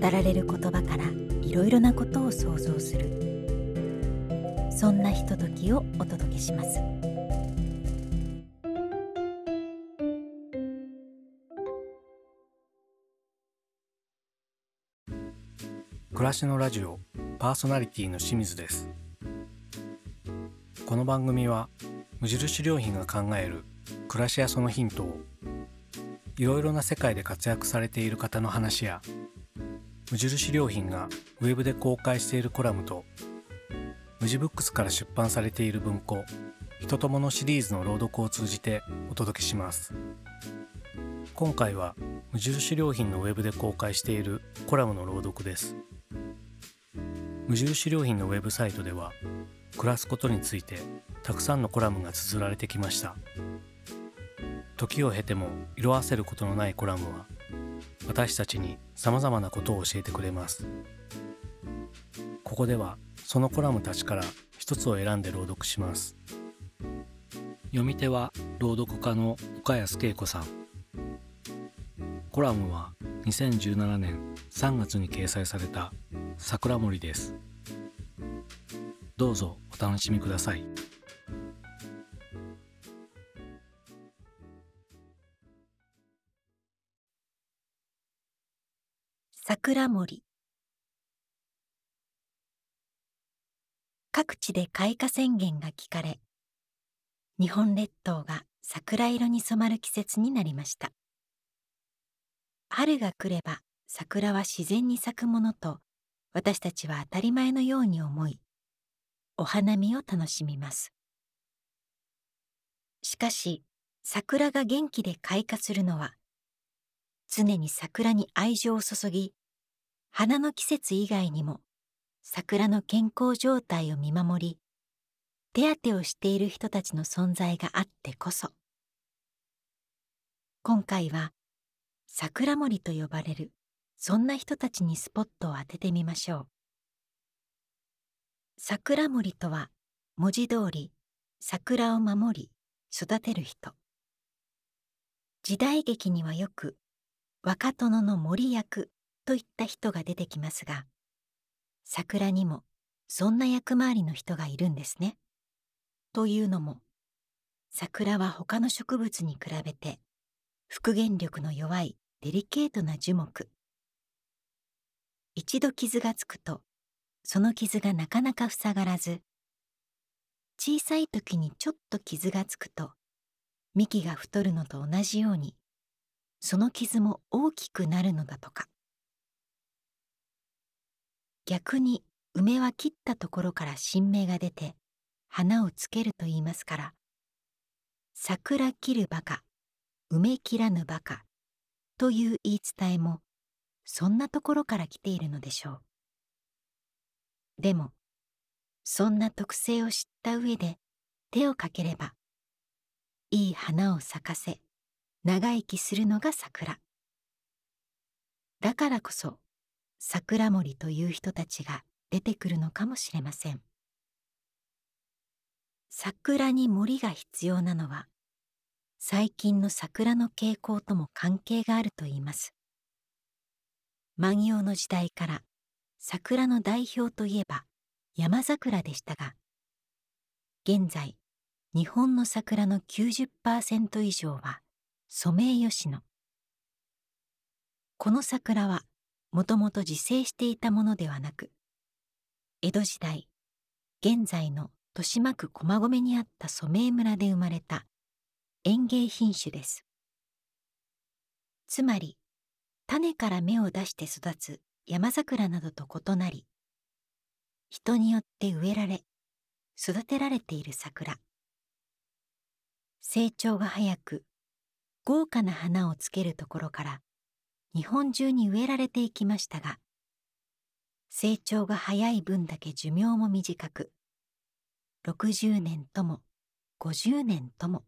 語られる言葉からいろいろなことを想像する。そんなひとときをお届けします。暮らしのラジオパーソナリティの清水です。この番組は無印良品が考える暮らしやそのヒントをいろいろな世界で活躍されている方の話や無印良品がウェブで公開しているコラムと無地ブックスから出版されている文庫「人ともの」シリーズの朗読を通じてお届けします。今回は無印良品のウェブで公開しているコラムの朗読です。無印良品のウェブサイトでは暮らすことについてたくさんのコラムが綴られてきました。時を経ても色あせることのないコラムは私たちに様々なことを教えてくれます。ここではそのコラムたちから一つを選んで朗読します。読み手は朗読家の岡安恵子さん。コラムは2017年3月に掲載された桜森です。どうぞお楽しみください。桜森。各地で開花宣言が聞かれ日本列島が桜色に染まる季節になりました。春が来れば桜は自然に咲くものと私たちは当たり前のように思いお花見を楽しみます。しかし桜が元気で開花するのは常に桜に愛情を注ぎ花の季節以外にも桜の健康状態を見守り手当てをしている人たちの存在があってこそ。今回は桜森と呼ばれるそんな人たちにスポットを当ててみましょう。桜森とは文字通り桜を守り育てる人。時代劇にはよく若殿の森役といった人が出てきますが桜にもそんな役回りの人がいるんですね。というのも桜は他の植物に比べて復元力の弱いデリケートな樹木一度傷がつくとその傷がなかなか塞がらず小さい時にちょっと傷がつくと幹が太るのと同じようにその傷も大きくなるのだとか逆に梅は切ったところから新芽が出て花をつけると言いますから桜切るバカ梅切らぬバカという言い伝えもそんなところから来ているのでしょう。でもそんな特性を知った上で手をかければいい花を咲かせ長生きするのが桜。だからこそ桜森という人たちが出てくるのかもしれません。桜に森が必要なのは最近の桜の傾向とも関係があるといいます。万葉の時代から桜の代表といえば山桜でしたが現在日本の桜の90%以上はソメイヨシノ。この桜はもともと自生していたものではなく江戸時代現在の豊島区駒込にあった染井村で生まれた園芸品種です。つまり種から芽を出して育つ山桜などと異なり人によって植えられ育てられている桜。成長が早く豪華な花をつけるところから日本中に植えられていきましたが成長が早い分だけ寿命も短く60年とも50年とも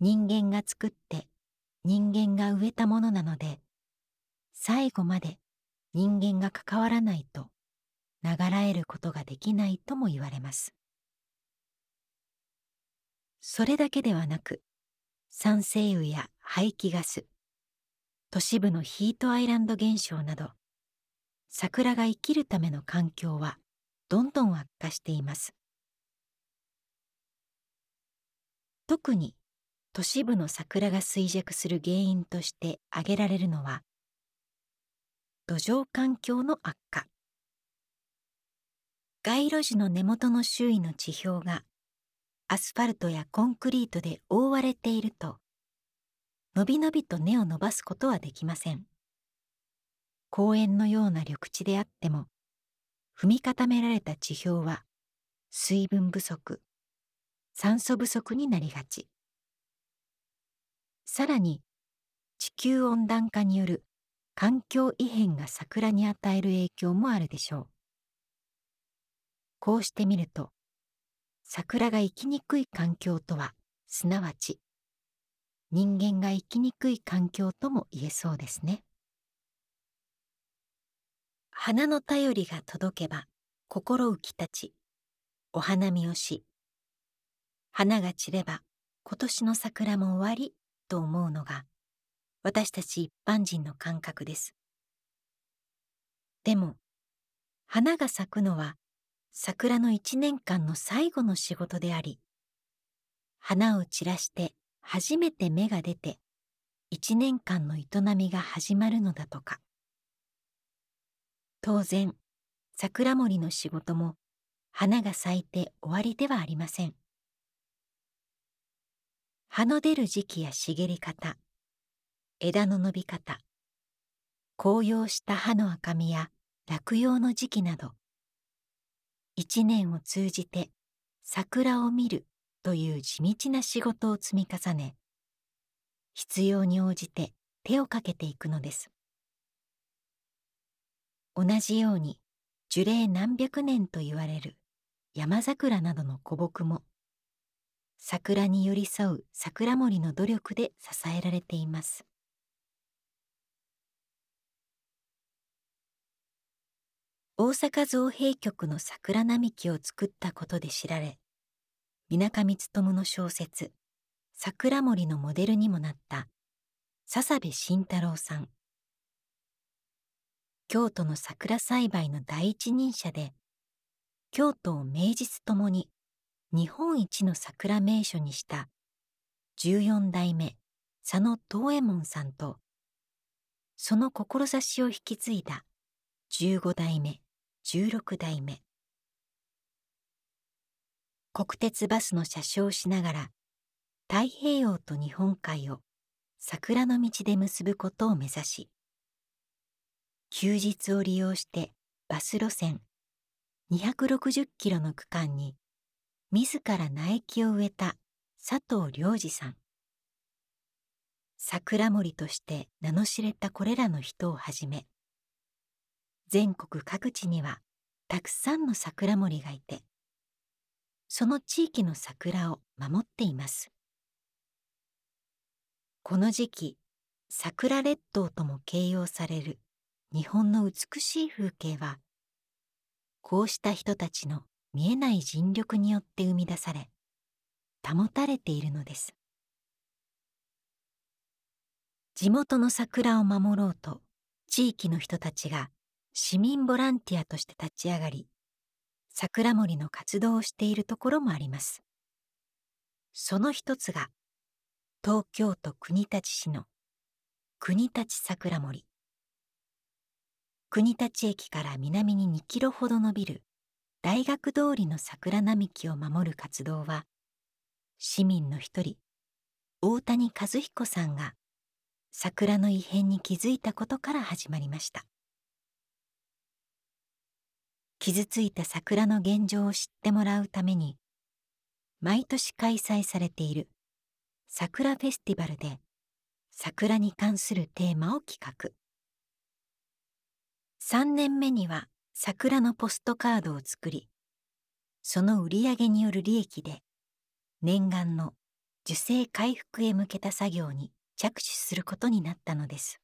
人間が作って人間が植えたものなので最後まで人間が関わらないと流らえることができないとも言われます。それだけではなく酸性雨や排気ガス。都市部のヒートアイランド現象など。桜が生きるための環境はどんどん悪化しています。特に都市部の桜が衰弱する原因として挙げられるのは土壌環境の悪化。街路樹の根元の周囲の地表がアスファルトやコンクリートで覆われているとのびのびと根を伸ばすことはできません。公園のような緑地であっても踏み固められた地表は水分不足酸素不足になりがち。さらに地球温暖化による環境異変が桜に与える影響もあるでしょう。こうしてみると桜が生きにくい環境とはすなわち人間が生きにくい環境とも言えそうですね花の便りが届けば心浮き立ちお花見をし花が散れば今年の桜も終わりと思うのが私たち一般人の感覚です。でも、花が咲くのは桜の一年間の最後の仕事であり、花を散らして初めて芽が出て一年間の営みが始まるのだとか。当然、桜森の仕事も花が咲いて終わりではありません。葉の出る時期や茂り方、枝の伸び方紅葉した葉の赤みや落葉の時期など一年を通じて桜を見るという地道な仕事を積み重ね必要に応じて手をかけていくのです。同じように樹齢何百年と言われる山桜などの古木も桜に寄り添う桜森の努力で支えられています。大阪造幣局の桜並木を作ったことで知られ水上勉の小説「桜森」のモデルにもなった笹部慎太郎さん。京都の桜栽培の第一人者で京都を名実ともに日本一の桜名所にした14代目佐野東右衛門さんとその志を引き継いだ15代目16代目。国鉄バスの車掌をしながら太平洋と日本海を桜の道で結ぶことを目指し休日を利用してバス路線260キロの区間に自ら苗木を植えた佐藤良二さん。桜森として名の知れたこれらの人をはじめ全国各地にはたくさんの桜森がいてその地域の桜を守っています。この時期桜列島とも形容される日本の美しい風景はこうした人たちの見えない尽力によって生み出され保たれているのです。地元の桜を守ろうと地域の人たちが市民ボランティアとして立ち上がり桜森の活動をしているところもあります。その一つが東京都国立市の国立桜森。国立駅から南に2キロほど伸びる大学通りの桜並木を守る活動は市民の一人大谷和彦さんが桜の異変に気づいたことから始まりました。傷ついた桜の現状を知ってもらうために毎年開催されている桜フェスティバルで桜に関するテーマを企画。3年目には桜のポストカードを作りその売り上げによる利益で念願の受精回復へ向けた作業に着手することになったのです。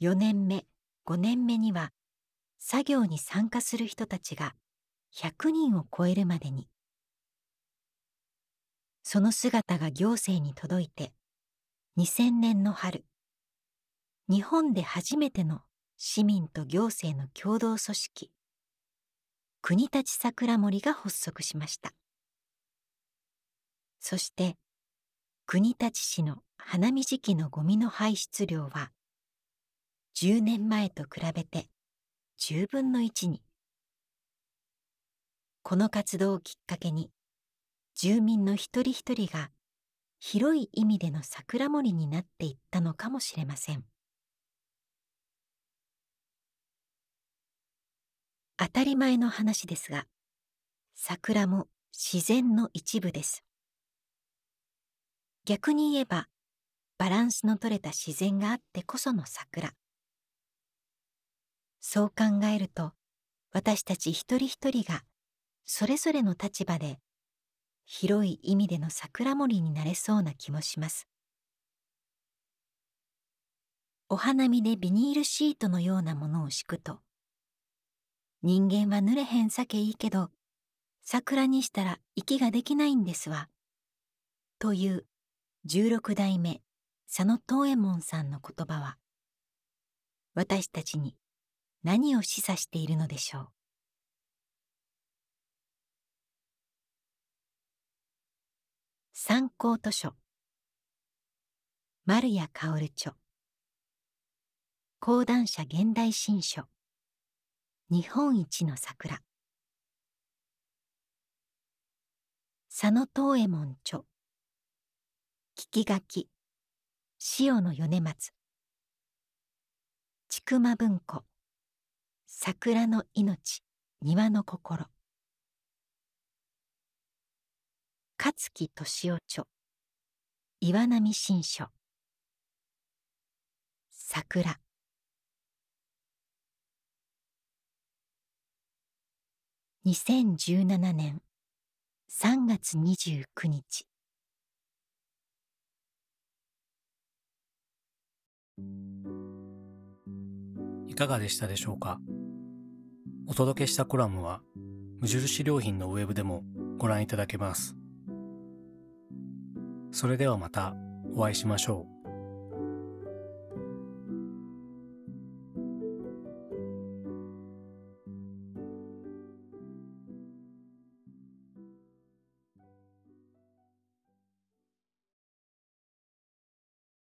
4年目5年目には作業に参加する人たちが100人を超えるまでに。その姿が行政に届いて2000年の春日本で初めての市民と行政の共同組織国立桜森が発足しました。そして国立市の花見時期のゴミの排出量は10年前と比べて10分の1に。この活動をきっかけに住民の一人一人が広い意味での桜森になっていったのかもしれません。当たり前の話ですが桜も自然の一部です。逆に言えばバランスの取れた自然があってこその桜。そう考えると私たち一人一人がそれぞれの立場で広い意味での桜森になれそうな気もします。お花見でビニールシートのようなものを敷くと人間は濡れへんさけいいけど桜にしたら息ができないんですわという16代目佐野藤右衛門さんの言葉は私たちに何を示唆しているのでしょう？参考図書。丸谷薫著。講談社現代新書。日本一の桜。佐野藤右衛門著。聞き書き。塩の米松。千曲文庫。桜の命庭の心。勝木敏夫著岩波新書。桜。2017年3月29日。いかがでしたでしょうか？お届けしたコラムは無印良品のウェブでもご覧いただけます。それではまたお会いしましょう。